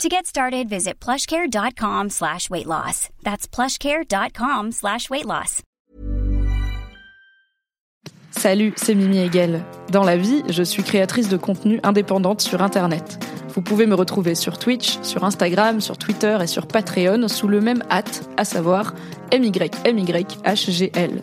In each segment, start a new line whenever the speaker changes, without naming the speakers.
To get started, visit plushcare.com slash weight loss. That's plushcare.com slash weight loss.
Salut, c'est Mimi Hegel. Dans la vie, je suis créatrice de contenu indépendante sur Internet. Vous pouvez me retrouver sur Twitch, sur Instagram, sur Twitter et sur Patreon sous le même hâte, à savoir MYMYHGL.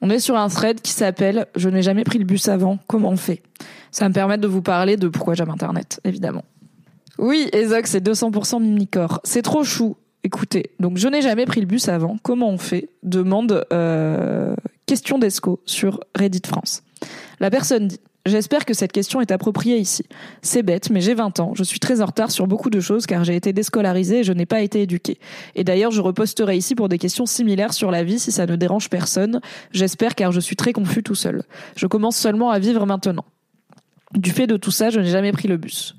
on est sur un thread qui s'appelle Je n'ai jamais pris le bus avant, comment on fait? Ça me permettre de vous parler de pourquoi j'aime Internet, évidemment. Oui, Ezoc, c'est 200% Mimicor. C'est trop chou. Écoutez, donc je n'ai jamais pris le bus avant, comment on fait? Demande euh, question d'Esco sur Reddit France. La personne dit J'espère que cette question est appropriée ici. C'est bête, mais j'ai 20 ans. Je suis très en retard sur beaucoup de choses car j'ai été déscolarisée et je n'ai pas été éduquée. Et d'ailleurs, je reposterai ici pour des questions similaires sur la vie si ça ne dérange personne. J'espère car je suis très confus tout seul. Je commence seulement à vivre maintenant. Du fait de tout ça, je n'ai jamais pris le bus.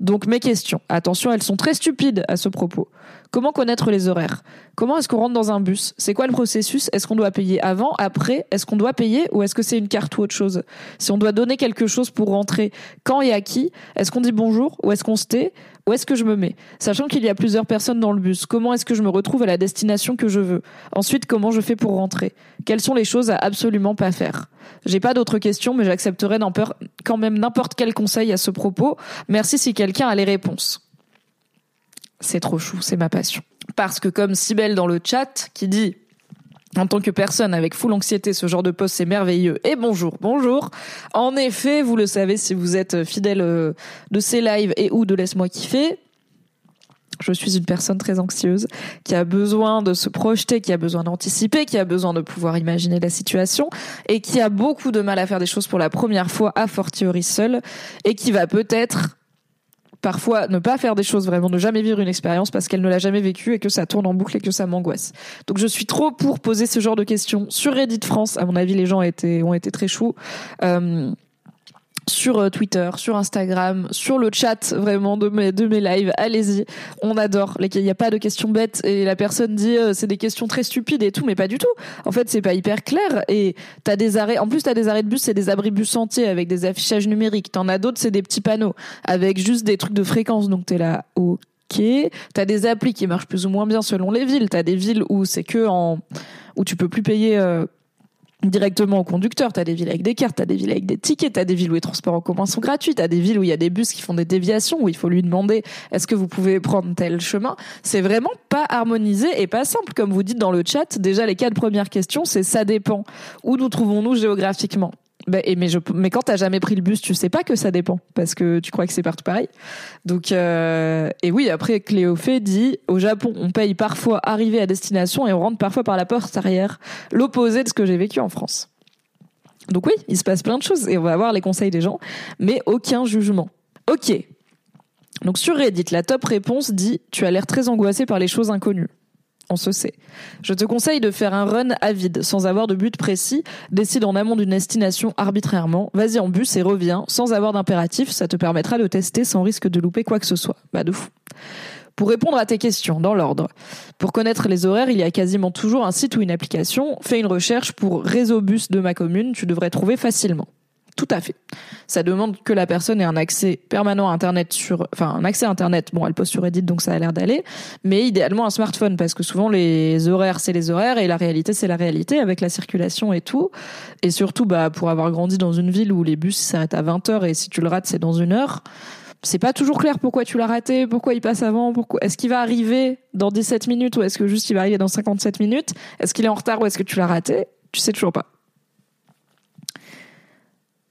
Donc mes questions, attention, elles sont très stupides à ce propos. Comment connaître les horaires? Comment est-ce qu'on rentre dans un bus? C'est quoi le processus? Est-ce qu'on doit payer avant, après? Est-ce qu'on doit payer ou est-ce que c'est une carte ou autre chose? Si on doit donner quelque chose pour rentrer, quand et à qui? Est-ce qu'on dit bonjour? Ou est-ce qu'on se tait? Où est-ce que je me mets? Sachant qu'il y a plusieurs personnes dans le bus, comment est-ce que je me retrouve à la destination que je veux? Ensuite, comment je fais pour rentrer? Quelles sont les choses à absolument pas faire? J'ai pas d'autres questions, mais j'accepterai quand même n'importe quel conseil à ce propos. Merci si quelqu'un a les réponses. C'est trop chou, c'est ma passion. Parce que comme Sibelle dans le chat qui dit en tant que personne avec full anxiété, ce genre de poste c'est merveilleux. Et bonjour, bonjour. En effet, vous le savez si vous êtes fidèle euh, de ces lives et ou de Laisse-moi kiffer. Je suis une personne très anxieuse qui a besoin de se projeter, qui a besoin d'anticiper, qui a besoin de pouvoir imaginer la situation et qui a beaucoup de mal à faire des choses pour la première fois à fortiori seule et qui va peut-être parfois ne pas faire des choses vraiment, ne jamais vivre une expérience parce qu'elle ne l'a jamais vécue et que ça tourne en boucle et que ça m'angoisse. Donc je suis trop pour poser ce genre de questions sur Reddit France. À mon avis, les gens ont été, très choux. Euh, sur euh, Twitter, sur Instagram, sur le chat vraiment de mes de mes lives. Allez-y, on adore. Il n'y a pas de questions bêtes et la personne dit euh, c'est des questions très stupides et tout, mais pas du tout. En fait, c'est pas hyper clair et t'as des arrêts. En plus, t'as des arrêts de bus, c'est des abris bus entiers avec des affichages numériques. T'en as d'autres, c'est des petits panneaux avec juste des trucs de fréquence. Donc t'es là, ok. T'as des applis qui marchent plus ou moins bien selon les villes. T'as des villes où c'est que en où tu peux plus payer. Euh, directement au conducteur. T'as des villes avec des cartes, t'as des villes avec des tickets, t'as des villes où les transports en commun sont gratuits, t'as des villes où il y a des bus qui font des déviations, où il faut lui demander est-ce que vous pouvez prendre tel chemin? C'est vraiment pas harmonisé et pas simple, comme vous dites dans le chat. Déjà, les quatre premières questions, c'est ça dépend. Où nous trouvons-nous géographiquement bah, et mais, je, mais quand t'as jamais pris le bus, tu sais pas que ça dépend parce que tu crois que c'est partout pareil. Donc euh, et oui, après Cléophée dit au Japon, on paye parfois arriver à destination et on rentre parfois par la porte arrière, l'opposé de ce que j'ai vécu en France. Donc oui, il se passe plein de choses et on va avoir les conseils des gens, mais aucun jugement. Ok. Donc sur Reddit, la top réponse dit tu as l'air très angoissé par les choses inconnues on se sait. Je te conseille de faire un run à vide, sans avoir de but précis. Décide en amont d'une destination arbitrairement. Vas-y en bus et reviens, sans avoir d'impératif. Ça te permettra de tester sans risque de louper quoi que ce soit. Bah de fou. Pour répondre à tes questions, dans l'ordre. Pour connaître les horaires, il y a quasiment toujours un site ou une application. Fais une recherche pour réseau bus de ma commune, tu devrais trouver facilement. Tout à fait. Ça demande que la personne ait un accès permanent à Internet sur, enfin, un accès à Internet. Bon, elle poste sur Reddit, donc ça a l'air d'aller. Mais idéalement un smartphone, parce que souvent les horaires, c'est les horaires et la réalité, c'est la réalité avec la circulation et tout. Et surtout, bah, pour avoir grandi dans une ville où les bus s'arrêtent à 20 heures et si tu le rates, c'est dans une heure. C'est pas toujours clair pourquoi tu l'as raté, pourquoi il passe avant, pourquoi, est-ce qu'il va arriver dans 17 minutes ou est-ce que juste il va arriver dans 57 minutes? Est-ce qu'il est en retard ou est-ce que tu l'as raté? Tu sais toujours pas.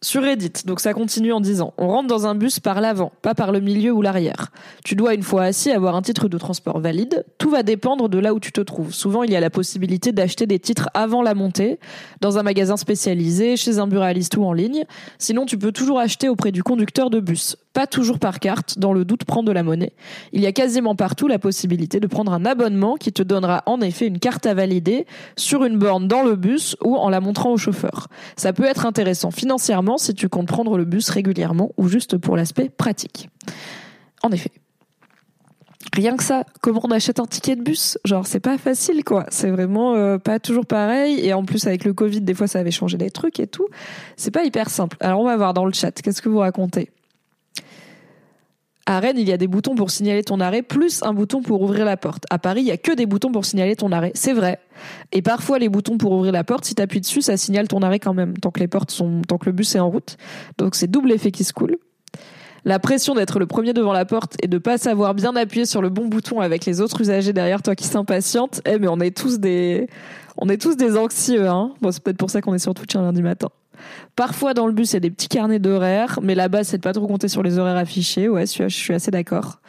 Sur Reddit, donc ça continue en disant On rentre dans un bus par l'avant, pas par le milieu ou l'arrière. Tu dois, une fois assis, avoir un titre de transport valide. Tout va dépendre de là où tu te trouves. Souvent, il y a la possibilité d'acheter des titres avant la montée, dans un magasin spécialisé, chez un buraliste ou en ligne. Sinon, tu peux toujours acheter auprès du conducteur de bus. Pas toujours par carte, dans le doute, prends de la monnaie. Il y a quasiment partout la possibilité de prendre un abonnement qui te donnera en effet une carte à valider sur une borne dans le bus ou en la montrant au chauffeur. Ça peut être intéressant financièrement si tu comptes prendre le bus régulièrement ou juste pour l'aspect pratique. En effet. Rien que ça, comment on achète un ticket de bus? Genre, c'est pas facile, quoi. C'est vraiment euh, pas toujours pareil. Et en plus, avec le Covid, des fois, ça avait changé des trucs et tout. C'est pas hyper simple. Alors, on va voir dans le chat. Qu'est-ce que vous racontez? À Rennes, il y a des boutons pour signaler ton arrêt, plus un bouton pour ouvrir la porte. À Paris, il y a que des boutons pour signaler ton arrêt. C'est vrai. Et parfois, les boutons pour ouvrir la porte, si tu appuies dessus, ça signale ton arrêt quand même, tant que les portes sont, tant que le bus est en route. Donc c'est double effet qui se coule. La pression d'être le premier devant la porte et de pas savoir bien appuyer sur le bon bouton avec les autres usagers derrière toi qui s'impatientent. Eh, mais on est tous des, on est tous des anxieux, hein. Bon, c'est peut-être pour ça qu'on est sur Twitch un lundi matin. Parfois dans le bus, il y a des petits carnets d'horaires, mais là-bas, c'est de pas trop compter sur les horaires affichés. Ouais, je suis assez d'accord.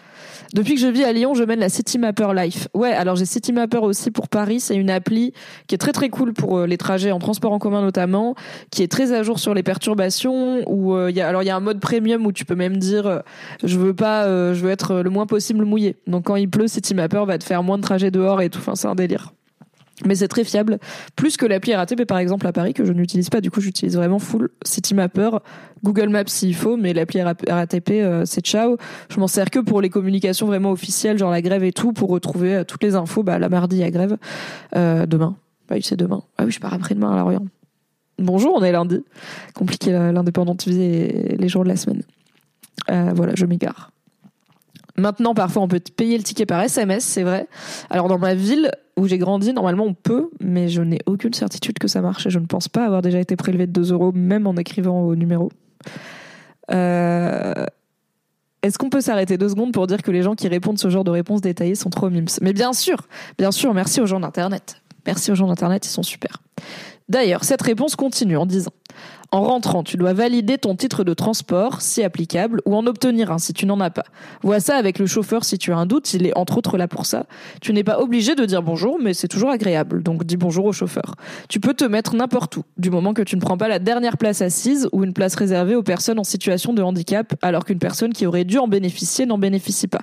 Depuis que je vis à Lyon, je mène la City Mapper Life. Ouais, alors j'ai City Mapper aussi pour Paris. C'est une appli qui est très très cool pour euh, les trajets en transport en commun notamment, qui est très à jour sur les perturbations. Où euh, y a alors il y a un mode premium où tu peux même dire euh, je veux pas, je veux être le moins possible mouillé. Donc quand il pleut, City Mapper va te faire moins de trajets dehors et tout. Enfin, c'est un délire. Mais c'est très fiable, plus que l'appli RATP par exemple à Paris que je n'utilise pas. Du coup, j'utilise vraiment full Citymapper, Google Maps s'il faut, mais l'appli RATP euh, c'est ciao. Je m'en sers que pour les communications vraiment officielles, genre la grève et tout, pour retrouver euh, toutes les infos. Bah la mardi à grève, euh, demain. Bah oui, c'est demain. Ah oui, je pars après-demain à Lorient. Bonjour, on est lundi. Compliqué l'indépendante vie et les jours de la semaine. voilà, je m'égare. Maintenant, parfois, on peut payer le ticket par SMS, c'est vrai. Alors, dans ma ville où j'ai grandi, normalement, on peut, mais je n'ai aucune certitude que ça marche et je ne pense pas avoir déjà été prélevé de 2 euros, même en écrivant au numéro. Euh, est-ce qu'on peut s'arrêter deux secondes pour dire que les gens qui répondent ce genre de réponses détaillées sont trop mimes? Mais bien sûr, bien sûr, merci aux gens d'Internet. Merci aux gens d'Internet, ils sont super. D'ailleurs, cette réponse continue en disant en rentrant, tu dois valider ton titre de transport, si applicable, ou en obtenir un si tu n'en as pas. Vois ça avec le chauffeur si tu as un doute, il est entre autres là pour ça. Tu n'es pas obligé de dire bonjour, mais c'est toujours agréable, donc dis bonjour au chauffeur. Tu peux te mettre n'importe où, du moment que tu ne prends pas la dernière place assise ou une place réservée aux personnes en situation de handicap, alors qu'une personne qui aurait dû en bénéficier n'en bénéficie pas.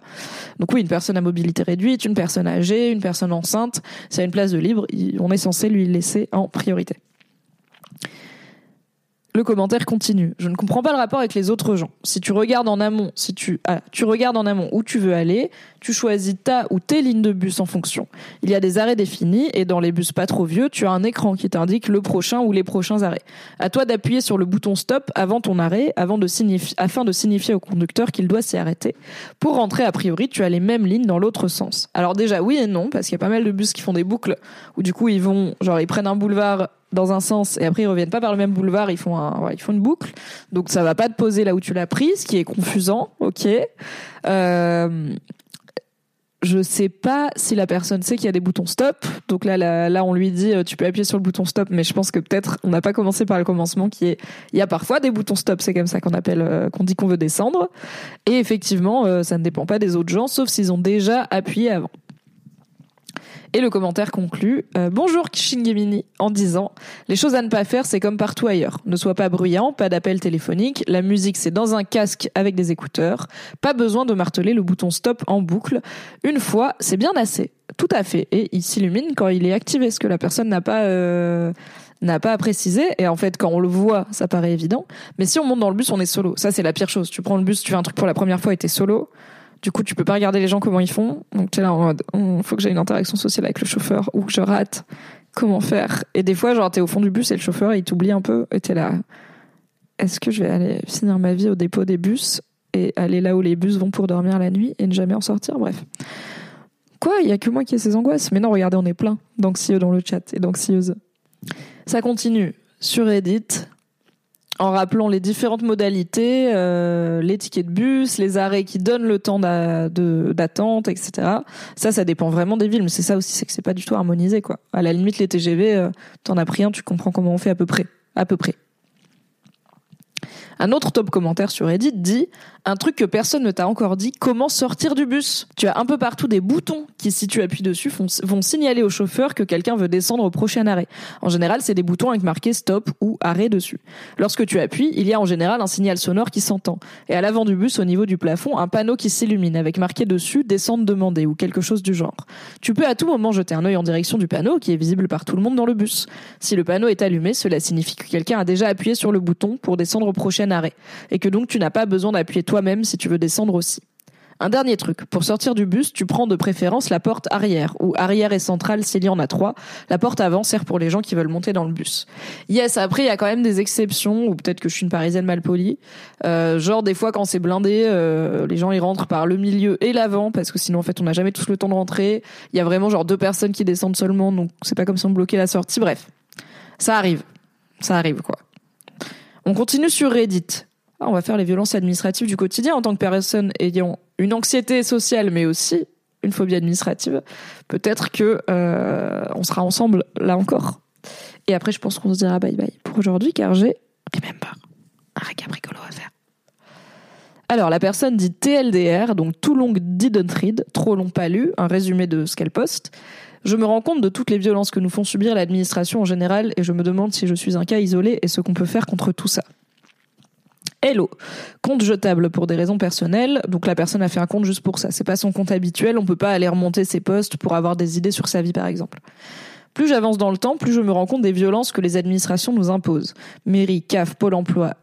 Donc oui, une personne à mobilité réduite, une personne âgée, une personne enceinte, s'il y a une place de libre, on est censé lui laisser en priorité. Le commentaire continue. Je ne comprends pas le rapport avec les autres gens. Si tu regardes en amont, si tu ah, tu regardes en amont où tu veux aller, tu choisis ta ou tes lignes de bus en fonction. Il y a des arrêts définis et dans les bus pas trop vieux, tu as un écran qui t'indique le prochain ou les prochains arrêts. À toi d'appuyer sur le bouton stop avant ton arrêt, afin de signifier au conducteur qu'il doit s'y arrêter. Pour rentrer, a priori, tu as les mêmes lignes dans l'autre sens. Alors déjà oui et non parce qu'il y a pas mal de bus qui font des boucles où du coup ils vont genre ils prennent un boulevard dans un sens et après ils reviennent pas par le même boulevard, ils font un, ils font une boucle. Donc ça va pas te poser là où tu l'as pris, ce qui est confusant, ok. Euh, je sais pas si la personne sait qu'il y a des boutons stop. Donc là, là, là, on lui dit, euh, tu peux appuyer sur le bouton stop, mais je pense que peut-être on n'a pas commencé par le commencement qui est, il y a parfois des boutons stop, c'est comme ça qu'on appelle, euh, qu'on dit qu'on veut descendre. Et effectivement, euh, ça ne dépend pas des autres gens, sauf s'ils ont déjà appuyé avant. Et le commentaire conclut euh, Bonjour Shingemini en disant Les choses à ne pas faire, c'est comme partout ailleurs. Ne sois pas bruyant, pas d'appel téléphonique, la musique c'est dans un casque avec des écouteurs, pas besoin de marteler le bouton stop en boucle. Une fois, c'est bien assez. Tout à fait. Et il s'illumine quand il est activé, ce que la personne n'a pas euh, n'a pas à préciser. Et en fait, quand on le voit, ça paraît évident. Mais si on monte dans le bus, on est solo. Ça, c'est la pire chose. Tu prends le bus, tu fais un truc pour la première fois et t'es solo. Du coup, tu peux pas regarder les gens comment ils font. Donc tu es là en mode, il faut que j'ai une interaction sociale avec le chauffeur ou que je rate. Comment faire Et des fois, genre t'es au fond du bus et le chauffeur il t'oublie un peu et t'es là. Est-ce que je vais aller finir ma vie au dépôt des bus et aller là où les bus vont pour dormir la nuit et ne jamais en sortir? Bref. Quoi? Il y a que moi qui ai ces angoisses Mais non, regardez, on est plein d'anxieux dans le chat et d'anxieuses. Ça continue sur Reddit en rappelant les différentes modalités, euh, les tickets de bus, les arrêts qui donnent le temps d'attente, etc. Ça, ça dépend vraiment des villes, mais c'est ça aussi, c'est que c'est pas du tout harmonisé, quoi. À la limite, les TGV, euh, t'en as pris un, tu comprends comment on fait à peu près, à peu près. Un autre top commentaire sur Reddit dit un truc que personne ne t'a encore dit, comment sortir du bus? Tu as un peu partout des boutons qui, si tu appuies dessus, vont signaler au chauffeur que quelqu'un veut descendre au prochain arrêt. En général, c'est des boutons avec marqué stop ou arrêt dessus. Lorsque tu appuies, il y a en général un signal sonore qui s'entend. Et à l'avant du bus, au niveau du plafond, un panneau qui s'illumine avec marqué dessus descendre demandée ou quelque chose du genre. Tu peux à tout moment jeter un œil en direction du panneau qui est visible par tout le monde dans le bus. Si le panneau est allumé, cela signifie que quelqu'un a déjà appuyé sur le bouton pour descendre au prochain arrêt et que donc tu n'as pas besoin d'appuyer toi-même si tu veux descendre aussi. Un dernier truc, pour sortir du bus, tu prends de préférence la porte arrière, ou arrière et centrale s'il y en a trois. La porte avant sert pour les gens qui veulent monter dans le bus. Yes, après il y a quand même des exceptions, ou peut-être que je suis une parisienne mal polie. Euh, genre des fois quand c'est blindé, euh, les gens ils rentrent par le milieu et l'avant, parce que sinon en fait on n'a jamais tous le temps de rentrer. Il y a vraiment genre deux personnes qui descendent seulement, donc c'est pas comme si on bloquait la sortie. Bref, ça arrive, ça arrive quoi. On continue sur Reddit. Ah, on va faire les violences administratives du quotidien en tant que personne ayant une anxiété sociale, mais aussi une phobie administrative. Peut-être que euh, on sera ensemble là encore. Et après, je pense qu'on se dira bye bye pour aujourd'hui, car j'ai remember un récap rigolo à faire. Alors, la personne dit TLDR, donc too long didn't read, trop long pas lu, un résumé de ce qu'elle poste. Je me rends compte de toutes les violences que nous font subir l'administration en général et je me demande si je suis un cas isolé et ce qu'on peut faire contre tout ça. Hello. Compte jetable pour des raisons personnelles. Donc la personne a fait un compte juste pour ça. C'est pas son compte habituel. On peut pas aller remonter ses postes pour avoir des idées sur sa vie, par exemple. Plus j'avance dans le temps, plus je me rends compte des violences que les administrations nous imposent. Mairie, CAF, Pôle emploi,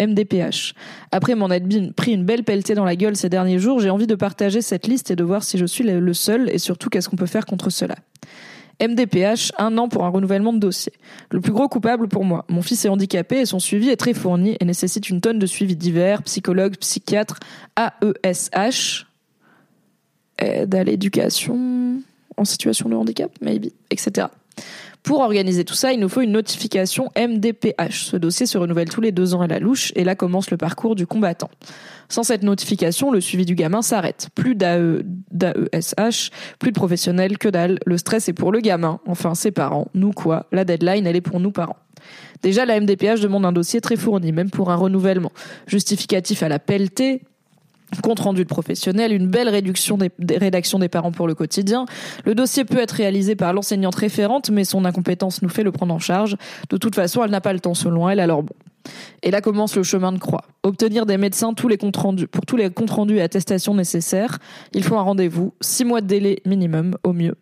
MDPH. Après m'en être pris une belle pelletée dans la gueule ces derniers jours, j'ai envie de partager cette liste et de voir si je suis le seul et surtout qu'est-ce qu'on peut faire contre cela. MDPH, un an pour un renouvellement de dossier. Le plus gros coupable pour moi. Mon fils est handicapé et son suivi est très fourni et nécessite une tonne de suivi divers, psychologue, psychiatre, AESH, aide à l'éducation en situation de handicap, maybe, etc. Pour organiser tout ça, il nous faut une notification MDPH. Ce dossier se renouvelle tous les deux ans à la louche et là commence le parcours du combattant. Sans cette notification, le suivi du gamin s'arrête. Plus d'AESH, plus de professionnels, que dalle. Le stress est pour le gamin, enfin ses parents. Nous quoi? La deadline, elle est pour nous parents. Déjà, la MDPH demande un dossier très fourni, même pour un renouvellement. Justificatif à la pelletée, compte rendu de professionnel, une belle réduction des, rédactions des parents pour le quotidien. Le dossier peut être réalisé par l'enseignante référente, mais son incompétence nous fait le prendre en charge. De toute façon, elle n'a pas le temps selon elle, alors bon. Et là commence le chemin de croix. Obtenir des médecins tous les comptes rendus, pour tous les comptes rendus et attestations nécessaires, il faut un rendez-vous, six mois de délai minimum, au mieux.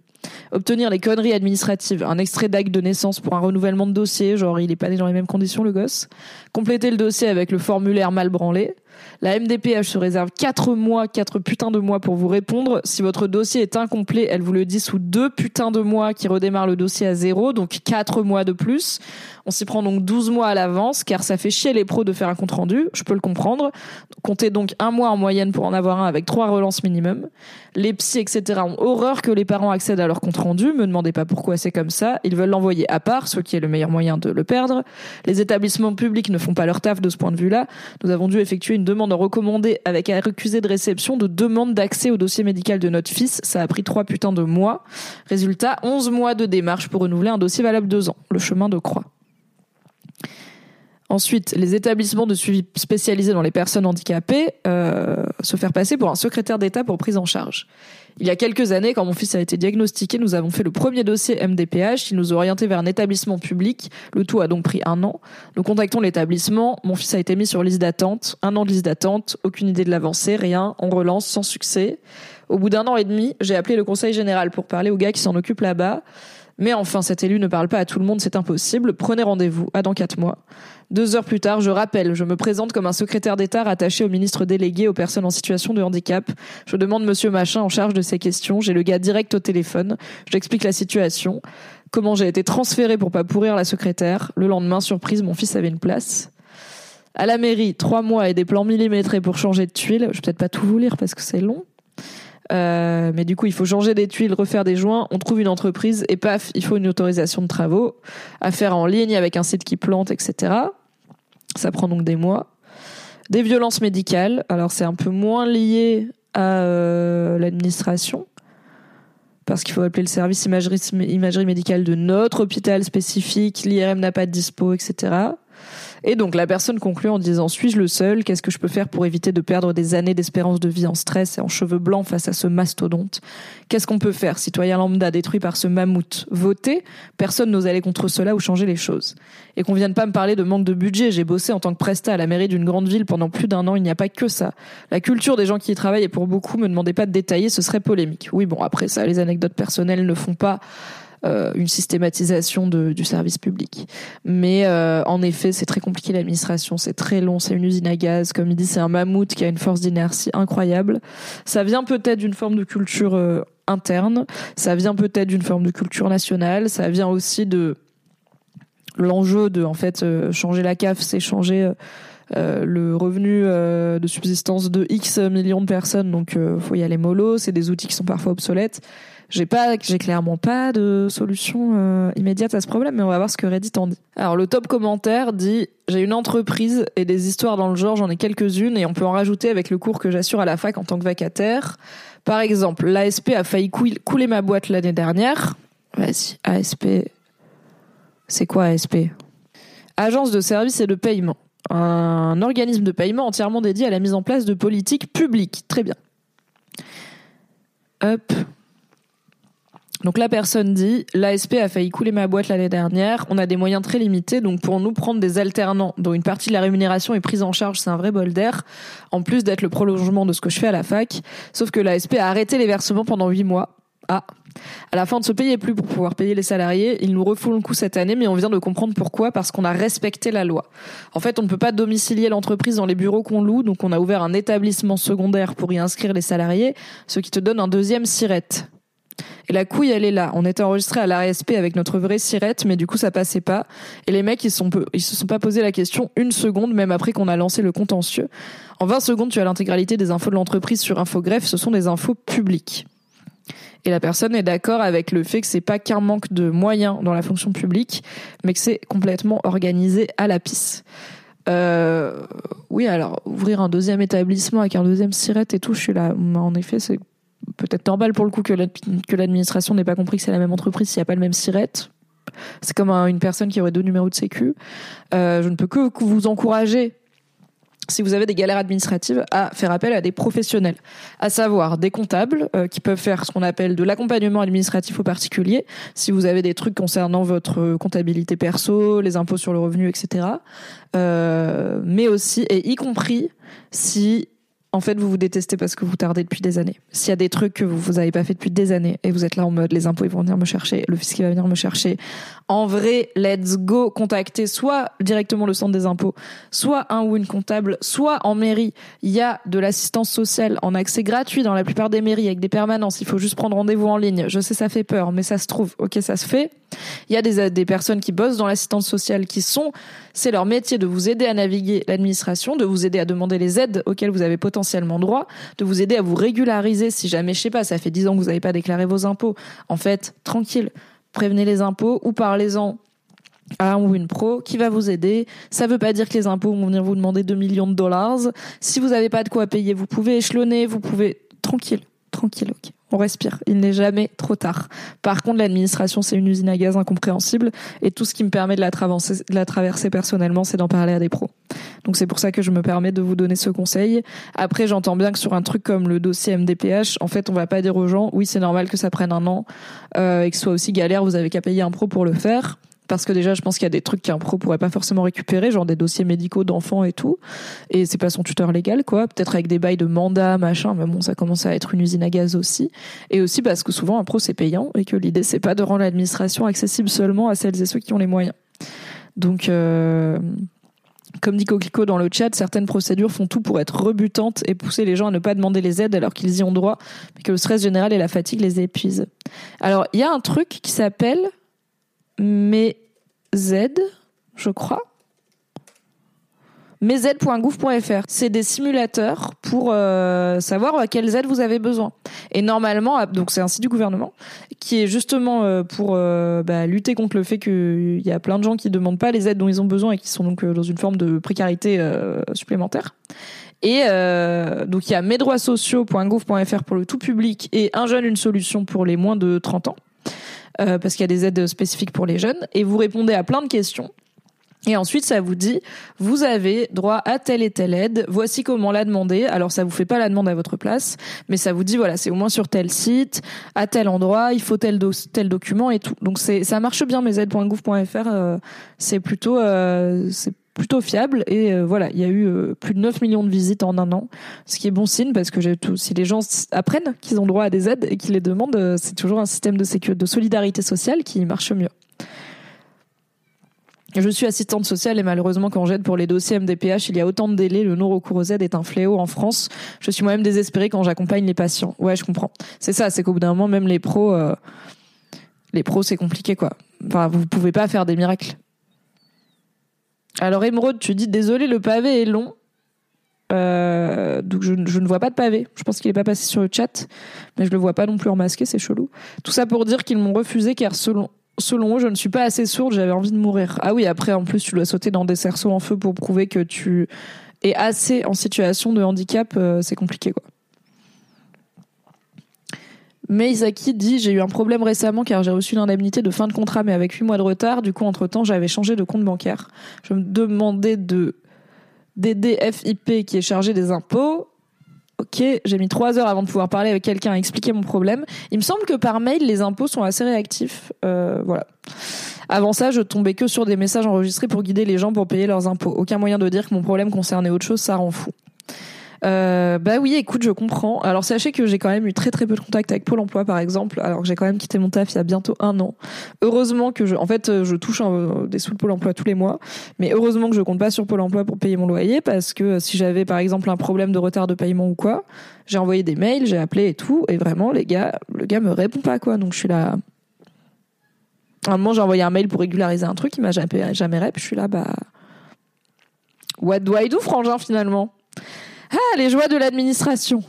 Obtenir les conneries administratives, un extrait d'acte de naissance pour un renouvellement de dossier, genre il est pas né dans les mêmes conditions le gosse. Compléter le dossier avec le formulaire mal branlé. La MDPH se réserve 4 mois, 4 putains de mois pour vous répondre. Si votre dossier est incomplet, elle vous le dit sous 2 putains de mois qui redémarrent le dossier à zéro, donc 4 mois de plus. On s'y prend donc 12 mois à l'avance, car ça fait chier les pros de faire un compte rendu, je peux le comprendre. Comptez donc un mois en moyenne pour en avoir un avec 3 relances minimum. Les psys, etc. ont horreur que les parents accèdent à leur compte rendu, me demandez pas pourquoi c'est comme ça. Ils veulent l'envoyer à part, ce qui est le meilleur moyen de le perdre. Les établissements publics ne font pas leur taf de ce point de vue-là. Nous avons dû effectuer une demande recommandée avec un récusé de réception de demande d'accès au dossier médical de notre fils. Ça a pris 3 putains de mois. Résultat, 11 mois de démarche pour renouveler un dossier valable 2 ans. Le chemin de croix. Ensuite, les établissements de suivi spécialisés dans les personnes handicapées euh, se faire passer pour un secrétaire d'État pour prise en charge. Il y a quelques années, quand mon fils a été diagnostiqué, nous avons fait le premier dossier MDPH qui nous a orienté vers un établissement public. Le tout a donc pris un an. Nous contactons l'établissement. Mon fils a été mis sur liste d'attente. Un an de liste d'attente. Aucune idée de l'avancée. Rien. On relance sans succès. Au bout d'un an et demi, j'ai appelé le conseil général pour parler au gars qui s'en occupe là-bas. Mais enfin, cet élu ne parle pas à tout le monde, c'est impossible. Prenez rendez-vous à dans quatre mois. Deux heures plus tard, je rappelle, je me présente comme un secrétaire d'État rattaché au ministre délégué aux personnes en situation de handicap. Je demande monsieur Machin en charge de ces questions. J'ai le gars direct au téléphone. J'explique la situation. Comment j'ai été transféré pour pas pourrir la secrétaire. Le lendemain, surprise, mon fils avait une place. À la mairie, trois mois et des plans millimétrés pour changer de tuiles. Je vais peut-être pas tout vous lire parce que c'est long. Euh, mais du coup, il faut changer des tuiles, refaire des joints. On trouve une entreprise et paf, il faut une autorisation de travaux à faire en ligne avec un site qui plante, etc. Ça prend donc des mois. Des violences médicales. Alors c'est un peu moins lié à euh, l'administration parce qu'il faut appeler le service imagerie, imagerie médicale de notre hôpital spécifique. L'IRM n'a pas de dispo, etc. Et donc la personne conclut en disant suis-je le seul? Qu'est-ce que je peux faire pour éviter de perdre des années d'espérance de vie en stress et en cheveux blancs face à ce mastodonte? Qu'est-ce qu'on peut faire? Citoyen lambda détruit par ce mammouth. Voter Personne n'ose aller contre cela ou changer les choses. Et qu'on vienne pas me parler de manque de budget. J'ai bossé en tant que presta à la mairie d'une grande ville pendant plus d'un an. Il n'y a pas que ça. La culture des gens qui y travaillent et pour beaucoup me demandez pas de détailler, ce serait polémique. Oui, bon après ça, les anecdotes personnelles ne font pas une systématisation du service public. Mais euh, en effet, c'est très compliqué l'administration, c'est très long, c'est une usine à gaz, comme il dit, c'est un mammouth qui a une force d'inertie incroyable. Ça vient peut-être d'une forme de culture euh, interne, ça vient peut-être d'une forme de culture nationale, ça vient aussi de l'enjeu de en fait changer la CAF, c'est changer le revenu de subsistance de X millions de personnes, donc faut y aller mollo. C'est des outils qui sont parfois obsolètes. J'ai pas, j'ai clairement pas de solution euh, immédiate à ce problème, mais on va voir ce que Reddit en dit. Alors le top commentaire dit j'ai une entreprise et des histoires dans le genre, j'en ai quelques-unes et on peut en rajouter avec le cours que j'assure à la fac en tant que vacataire. Par exemple, l'ASP a failli couler ma boîte l'année dernière. Vas-y, ASP. C'est quoi ASP Agence de services et de paiement. Un organisme de paiement entièrement dédié à la mise en place de politiques publiques. Très bien. Hop. Donc la personne dit, l'ASP a failli couler ma boîte l'année dernière, on a des moyens très limités, donc pour nous prendre des alternants dont une partie de la rémunération est prise en charge, c'est un vrai bol d'air, en plus d'être le prolongement de ce que je fais à la fac, sauf que l'ASP a arrêté les versements pendant huit mois. Ah, à la fin, on ne se payait plus pour pouvoir payer les salariés. Ils nous refont le coup cette année, mais on vient de comprendre pourquoi, parce qu'on a respecté la loi. En fait, on ne peut pas domicilier l'entreprise dans les bureaux qu'on loue, donc on a ouvert un établissement secondaire pour y inscrire les salariés, ce qui te donne un deuxième sirette. Et la couille, elle est là. On était enregistré à l'ASP avec notre vraie sirette, mais du coup, ça passait pas. Et les mecs, ils, sont, ils se sont pas posé la question une seconde, même après qu'on a lancé le contentieux. En 20 secondes, tu as l'intégralité des infos de l'entreprise sur Infogreffe. Ce sont des infos publiques. Et la personne est d'accord avec le fait que c'est pas qu'un manque de moyens dans la fonction publique, mais que c'est complètement organisé à la pisse. Euh, oui, alors ouvrir un deuxième établissement avec un deuxième sirette et tout, je suis là. En effet, c'est peut-être normal pour le coup que l'administration n'ait pas compris que c'est la même entreprise s'il n'y a pas le même SIRET. C'est comme une personne qui aurait deux numéros de sécu. Euh, je ne peux que vous encourager si vous avez des galères administratives, à faire appel à des professionnels, à savoir des comptables euh, qui peuvent faire ce qu'on appelle de l'accompagnement administratif aux particuliers, si vous avez des trucs concernant votre comptabilité perso, les impôts sur le revenu, etc. Euh, mais aussi, et y compris si en fait, vous vous détestez parce que vous tardez depuis des années. S'il y a des trucs que vous vous avez pas fait depuis des années et vous êtes là en mode les impôts ils vont venir me chercher, le fisc va venir me chercher. En vrai, let's go contacter soit directement le centre des impôts, soit un ou une comptable, soit en mairie. Il y a de l'assistance sociale en accès gratuit dans la plupart des mairies avec des permanences. Il faut juste prendre rendez-vous en ligne. Je sais ça fait peur, mais ça se trouve. Ok, ça se fait. Il y a des, des personnes qui bossent dans l'assistance sociale qui sont, c'est leur métier de vous aider à naviguer l'administration, de vous aider à demander les aides auxquelles vous avez potentiellement droit, de vous aider à vous régulariser si jamais, je sais pas, ça fait 10 ans que vous n'avez pas déclaré vos impôts. En fait, tranquille, prévenez les impôts ou parlez-en à un ou une pro qui va vous aider. Ça veut pas dire que les impôts vont venir vous demander 2 millions de dollars. Si vous n'avez pas de quoi payer, vous pouvez échelonner, vous pouvez... Tranquille, tranquille, ok on respire. Il n'est jamais trop tard. Par contre, l'administration, c'est une usine à gaz incompréhensible. Et tout ce qui me permet de la traverser, de la traverser personnellement, c'est d'en parler à des pros. Donc c'est pour ça que je me permets de vous donner ce conseil. Après, j'entends bien que sur un truc comme le dossier MDPH, en fait, on va pas dire aux gens, oui, c'est normal que ça prenne un an euh, et que ce soit aussi galère, vous avez qu'à payer un pro pour le faire parce que déjà je pense qu'il y a des trucs qu'un pro pourrait pas forcément récupérer genre des dossiers médicaux d'enfants et tout. Et c'est pas son tuteur légal quoi. Peut-être avec des bails de mandat machin. Mais bon ça commence à être une usine à gaz aussi. Et aussi parce que souvent un pro c'est payant et que l'idée c'est pas de rendre l'administration accessible seulement à celles et ceux qui ont les moyens. Donc euh, comme dit Coquelicot dans le chat, certaines procédures font tout pour être rebutantes et pousser les gens à ne pas demander les aides alors qu'ils y ont droit, mais que le stress général et la fatigue les épuisent. Alors, il y a un truc qui s'appelle mais Z, je crois. Mez.gouv.fr. C'est des simulateurs pour euh, savoir à quelles aides vous avez besoin. Et normalement, donc c'est un site du gouvernement qui est justement euh, pour euh, bah, lutter contre le fait qu'il y a plein de gens qui demandent pas les aides dont ils ont besoin et qui sont donc dans une forme de précarité supplémentaire. Et donc il y a mesdroitssociaux.gouv.fr pour le tout public et un jeune une solution pour les moins de 30 ans. Euh, parce qu'il y a des aides spécifiques pour les jeunes, et vous répondez à plein de questions. Et ensuite, ça vous dit, vous avez droit à telle et telle aide. Voici comment la demander. Alors, ça vous fait pas la demande à votre place, mais ça vous dit, voilà, c'est au moins sur tel site, à tel endroit, il faut tel, tel document et tout. Donc, ça marche bien, mesaides.gouv.fr. Euh, c'est plutôt, euh, plutôt fiable et euh, voilà il y a eu plus de 9 millions de visites en un an ce qui est bon signe parce que tout si les gens apprennent qu'ils ont droit à des aides et qu'ils les demandent c'est toujours un système de sécurité de solidarité sociale qui marche mieux je suis assistante sociale et malheureusement quand j'aide pour les dossiers MDPH, il y a autant de délais. Le non-recours aux aides est un fléau en France. Je suis moi-même désespérée quand j'accompagne les patients. Ouais, je comprends. C'est ça, c'est qu'au bout d'un moment, même les pros, euh, les pros, c'est compliqué quoi. Enfin, vous pouvez pas faire des miracles. Alors Émeraude, tu dis désolé, le pavé est long. Euh, donc je, ne vois pas de pavé. Je pense qu'il est pas passé sur le chat, mais je le vois pas non plus en masqué, c'est chelou. Tout ça pour dire qu'ils m'ont refusé car selon selon eux, je ne suis pas assez sourde, j'avais envie de mourir. Ah oui, après, en plus, tu dois sauter dans des cerceaux en feu pour prouver que tu es assez en situation de handicap, euh, c'est compliqué, quoi. Mais dit j'ai eu un problème récemment car j'ai reçu une indemnité de fin de contrat mais avec 8 mois de retard. Du coup, entre temps, j'avais changé de compte bancaire. Je me demandais de DDFIP qui est chargé des impôts Ok, j'ai mis trois heures avant de pouvoir parler avec quelqu'un et expliquer mon problème. Il me semble que par mail, les impôts sont assez réactifs. Euh, voilà. Avant ça, je tombais que sur des messages enregistrés pour guider les gens pour payer leurs impôts. Aucun moyen de dire que mon problème concernait autre chose, ça rend fou. Euh, bah oui, écoute, je comprends. Alors sachez que j'ai quand même eu très très peu de contact avec Pôle Emploi, par exemple, alors que j'ai quand même quitté mon taf il y a bientôt un an. Heureusement que je, en fait, euh, je touche des sous de Pôle Emploi tous les mois, mais heureusement que je compte pas sur Pôle Emploi pour payer mon loyer, parce que euh, si j'avais par exemple un problème de retard de paiement ou quoi, j'ai envoyé des mails, j'ai appelé et tout, et vraiment les gars, le gars me répond pas quoi, donc je suis là. À un moment, j'ai envoyé un mail pour régulariser un truc, il m'a jamais, jamais je suis là, bah. What do I do, frangin, finalement? Les joies de l'administration.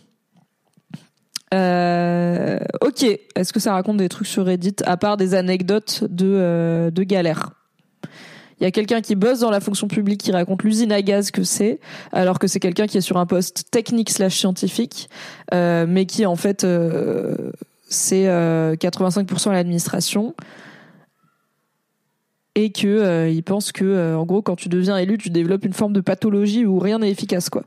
Euh, ok, est-ce que ça raconte des trucs sur Reddit à part des anecdotes de, euh, de galère? Il y a quelqu'un qui bosse dans la fonction publique qui raconte l'usine à gaz que c'est, alors que c'est quelqu'un qui est sur un poste technique slash scientifique, euh, mais qui en fait c'est 85% à l'administration et que il pense que en gros quand tu deviens élu tu développes une forme de pathologie où rien n'est efficace quoi.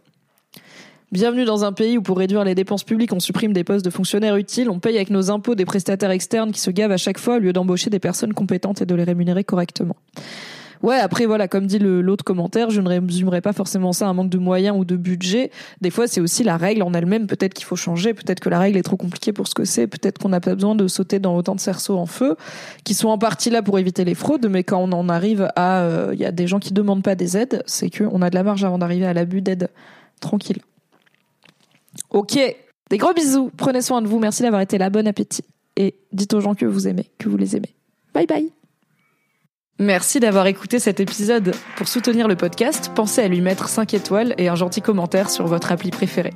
Bienvenue dans un pays où pour réduire les dépenses publiques, on supprime des postes de fonctionnaires utiles, on paye avec nos impôts des prestataires externes qui se gavent à chaque fois au lieu d'embaucher des personnes compétentes et de les rémunérer correctement. Ouais, après voilà, comme dit l'autre commentaire, je ne résumerai pas forcément ça à un manque de moyens ou de budget. Des fois, c'est aussi la règle en elle-même. Peut-être qu'il faut changer, peut-être que la règle est trop compliquée pour ce que c'est, peut-être qu'on n'a pas besoin de sauter dans autant de cerceaux en feu, qui sont en partie là pour éviter les fraudes. Mais quand on en arrive à, euh, il y a des gens qui demandent pas des aides, c'est qu'on a de la marge avant d'arriver à l'abus d'aide. Tranquille. Ok. Des gros bisous. Prenez soin de vous. Merci d'avoir été là. Bon appétit. Et dites aux gens que vous aimez, que vous les aimez. Bye bye. Merci d'avoir écouté cet épisode. Pour soutenir le podcast, pensez à lui mettre 5 étoiles et un gentil commentaire sur votre appli préférée.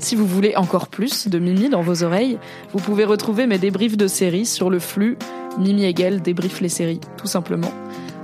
Si vous voulez encore plus de Mimi dans vos oreilles, vous pouvez retrouver mes débriefs de séries sur le flux Mimi Hegel débrief les séries, tout simplement.